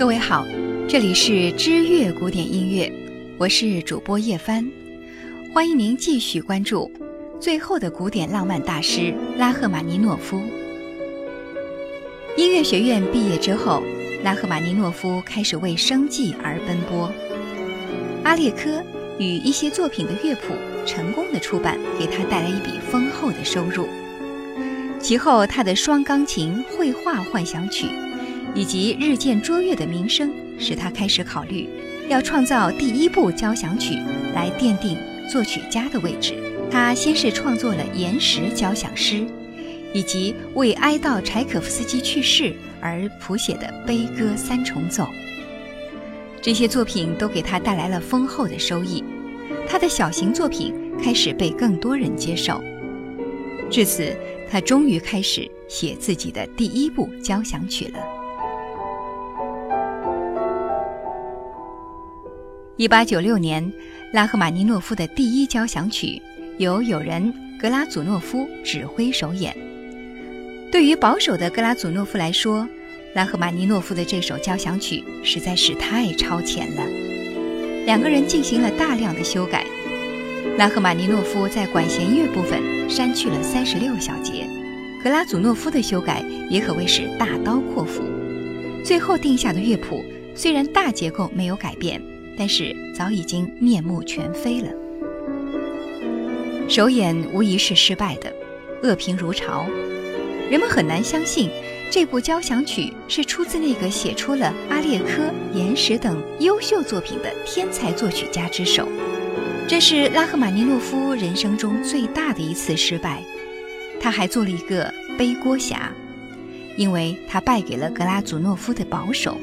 各位好，这里是知乐古典音乐，我是主播叶帆，欢迎您继续关注最后的古典浪漫大师拉赫玛尼诺夫。音乐学院毕业之后，拉赫玛尼诺夫开始为生计而奔波。阿列科与一些作品的乐谱成功的出版，给他带来一笔丰厚的收入。其后，他的双钢琴绘画幻想曲。以及日渐卓越的名声，使他开始考虑要创造第一部交响曲来奠定作曲家的位置。他先是创作了《岩石交响诗》，以及为哀悼柴可夫斯基去世而谱写的悲歌三重奏。这些作品都给他带来了丰厚的收益，他的小型作品开始被更多人接受。至此，他终于开始写自己的第一部交响曲了。一八九六年，拉赫玛尼诺夫的第一交响曲由友人格拉祖诺夫指挥首演。对于保守的格拉祖诺夫来说，拉赫玛尼诺夫的这首交响曲实在是太超前了。两个人进行了大量的修改。拉赫玛尼诺夫在管弦乐部分删去了三十六小节，格拉祖诺夫的修改也可谓是大刀阔斧。最后定下的乐谱虽然大结构没有改变。但是早已经面目全非了。首演无疑是失败的，恶评如潮。人们很难相信这部交响曲是出自那个写出了《阿列科》《岩石》等优秀作品的天才作曲家之手。这是拉赫玛尼诺夫人生中最大的一次失败。他还做了一个背锅侠，因为他败给了格拉祖诺夫的保守。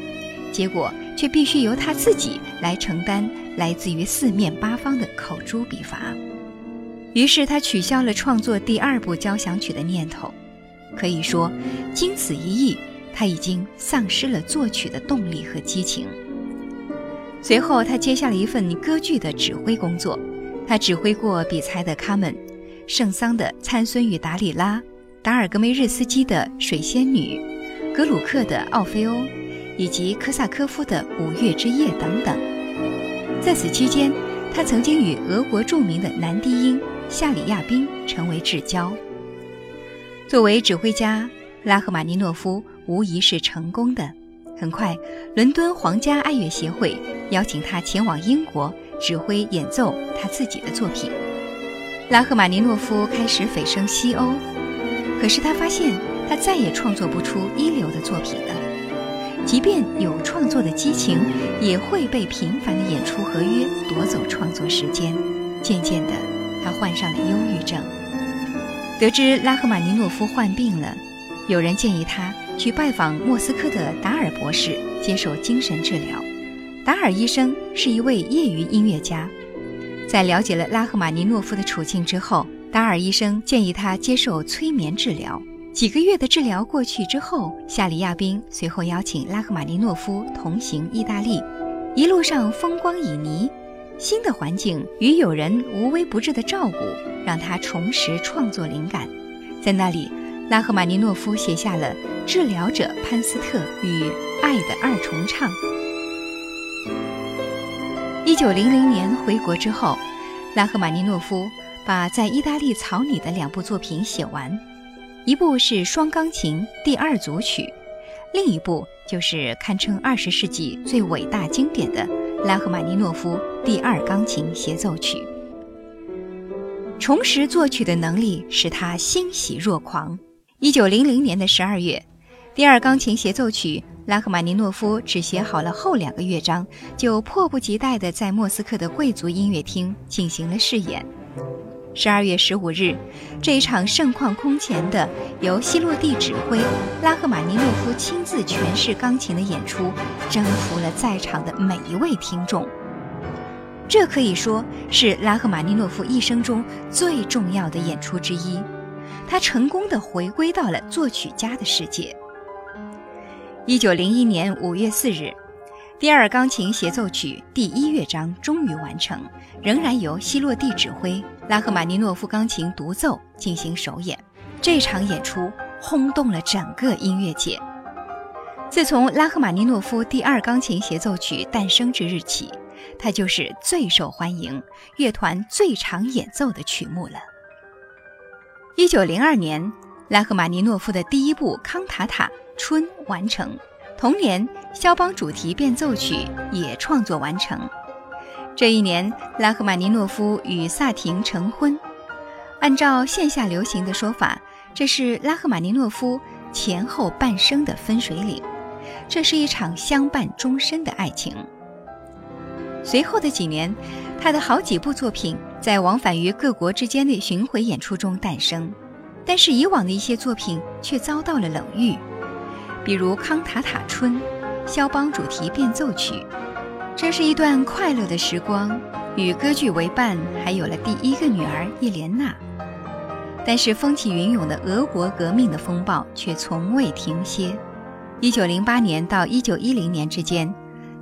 结果却必须由他自己来承担来自于四面八方的口诛笔伐，于是他取消了创作第二部交响曲的念头。可以说，经此一役，他已经丧失了作曲的动力和激情。随后，他接下了一份歌剧的指挥工作，他指挥过比才的《卡门》，圣桑的《参孙与达里拉》，达尔格梅日斯基的《水仙女》，格鲁克的《奥菲欧》。以及科萨科夫的《五月之夜》等等。在此期间，他曾经与俄国著名的男低音夏里亚宾成为至交。作为指挥家，拉赫玛尼诺夫无疑是成功的。很快，伦敦皇家爱乐协会邀请他前往英国指挥演奏他自己的作品。拉赫玛尼诺夫开始蜚声西欧，可是他发现他再也创作不出一流的作品了。即便有创作的激情，也会被频繁的演出合约夺走创作时间。渐渐的，他患上了忧郁症。得知拉赫玛尼诺夫患病了，有人建议他去拜访莫斯科的达尔博士接受精神治疗。达尔医生是一位业余音乐家，在了解了拉赫玛尼诺夫的处境之后，达尔医生建议他接受催眠治疗。几个月的治疗过去之后，夏里亚宾随后邀请拉赫玛尼诺夫同行意大利，一路上风光旖旎，新的环境与友人无微不至的照顾，让他重拾创作灵感。在那里，拉赫玛尼诺夫写下了《治疗者潘斯特》与《爱的二重唱》。一九零零年回国之后，拉赫玛尼诺夫把在意大利草拟的两部作品写完。一部是双钢琴第二组曲，另一部就是堪称二十世纪最伟大经典的拉赫玛尼诺夫第二钢琴协奏曲。重拾作曲的能力使他欣喜若狂。一九零零年的十二月，第二钢琴协奏曲，拉赫玛尼诺夫只写好了后两个乐章，就迫不及待地在莫斯科的贵族音乐厅进行了试演。十二月十五日，这一场盛况空前的由希洛蒂指挥、拉赫玛尼诺夫亲自诠释钢琴的演出，征服了在场的每一位听众。这可以说是拉赫玛尼诺夫一生中最重要的演出之一。他成功的回归到了作曲家的世界。一九零一年五月四日。第二钢琴协奏曲第一乐章终于完成，仍然由希洛蒂指挥，拉赫玛尼诺夫钢琴独奏进行首演。这场演出轰动了整个音乐界。自从拉赫玛尼诺夫第二钢琴协奏曲诞生之日起，它就是最受欢迎、乐团最常演奏的曲目了。一九零二年，拉赫玛尼诺夫的第一部康塔塔《春》完成，同年肖邦主题变奏曲也创作完成。这一年，拉赫玛尼诺夫与萨廷成婚。按照线下流行的说法，这是拉赫玛尼诺夫前后半生的分水岭。这是一场相伴终身的爱情。随后的几年，他的好几部作品在往返于各国之间的巡回演出中诞生，但是以往的一些作品却遭到了冷遇，比如《康塔塔春》《肖邦主题变奏曲》。这是一段快乐的时光，与歌剧为伴，还有了第一个女儿叶莲娜。但是风起云涌的俄国革命的风暴却从未停歇。一九零八年到一九一零年之间，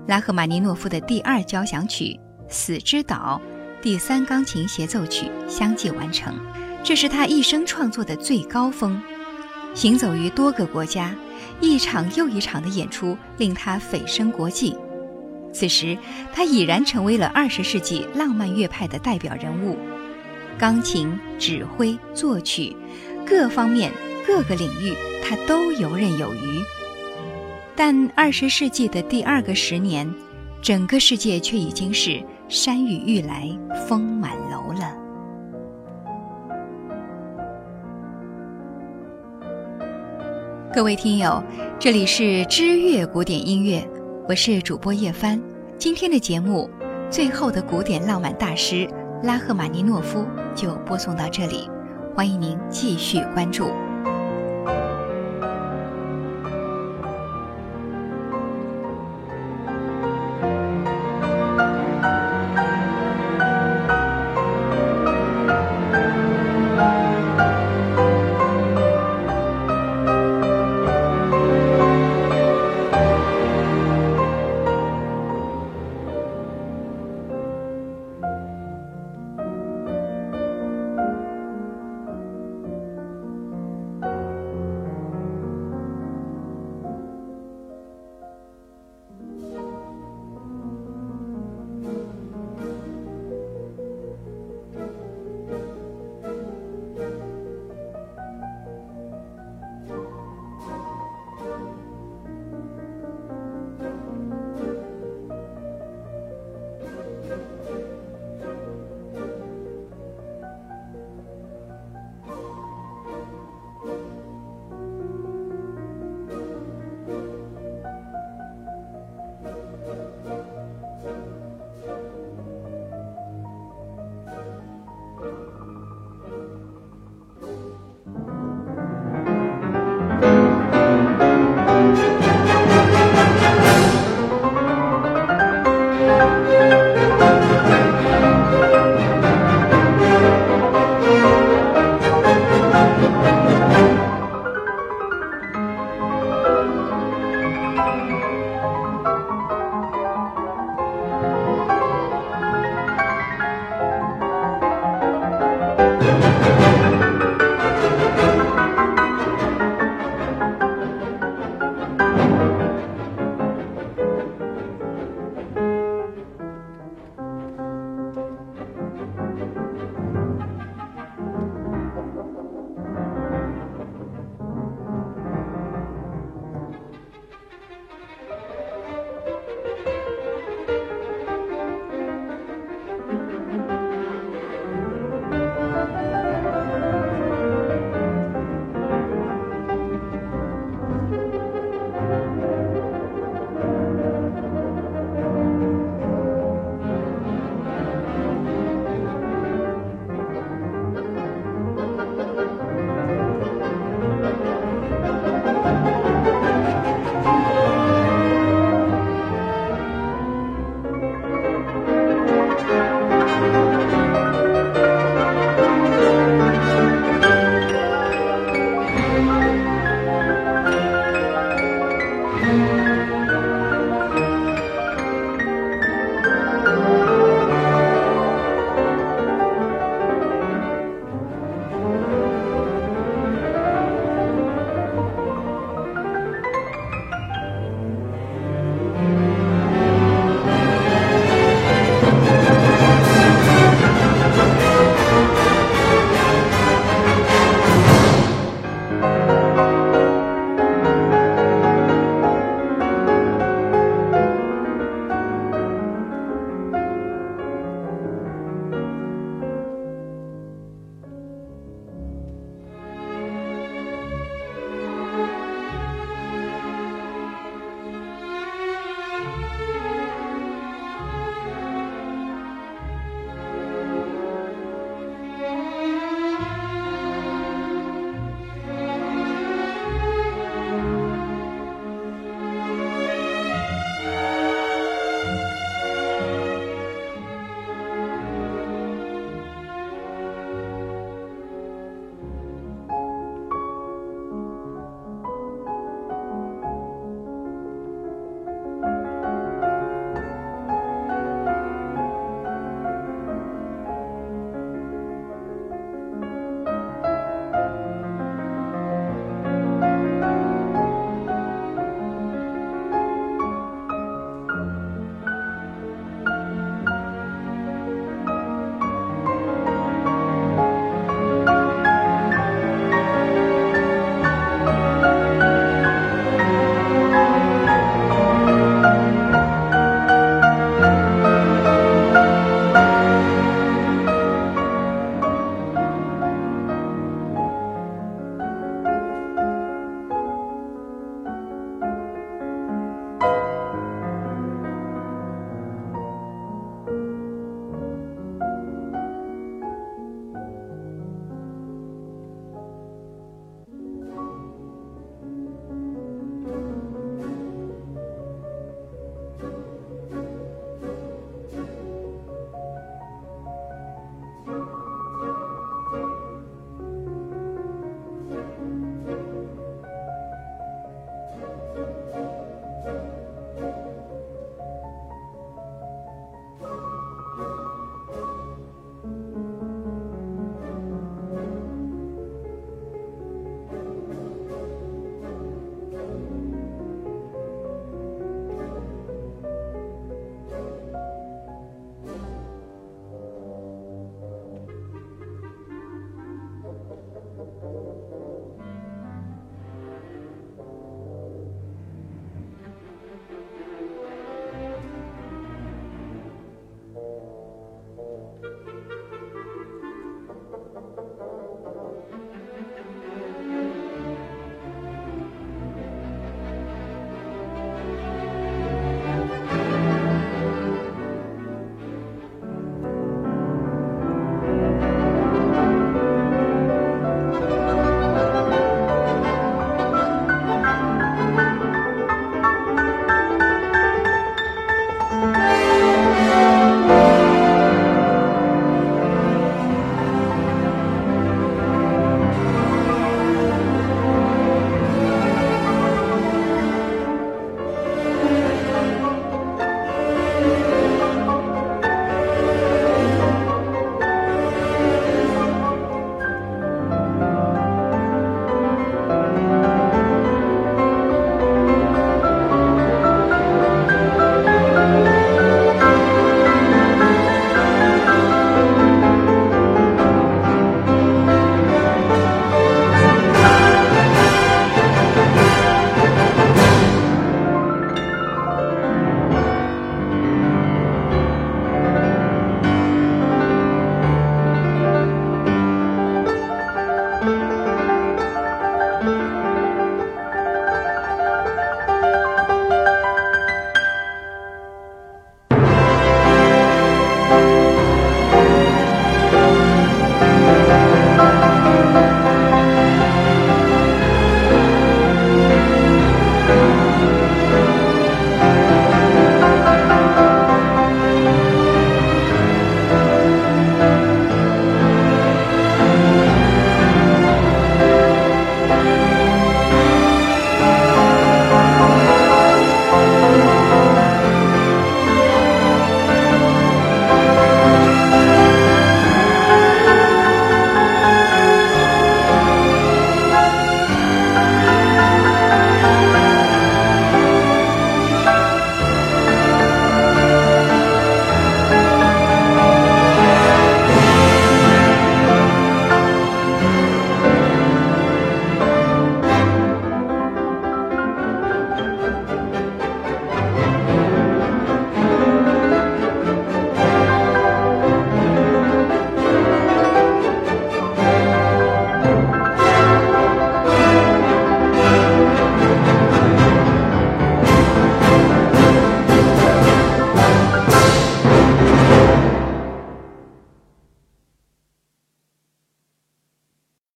拉赫玛尼诺夫的第二交响曲《死之岛》第三钢琴协奏曲相继完成，这是他一生创作的最高峰。行走于多个国家，一场又一场的演出令他蜚声国际。此时，他已然成为了二十世纪浪漫乐派的代表人物，钢琴、指挥、作曲，各方面、各个领域，他都游刃有余。但二十世纪的第二个十年，整个世界却已经是山雨欲来风满楼了。各位听友，这里是知乐古典音乐，我是主播叶帆。今天的节目《最后的古典浪漫大师拉赫玛尼诺夫》就播送到这里，欢迎您继续关注。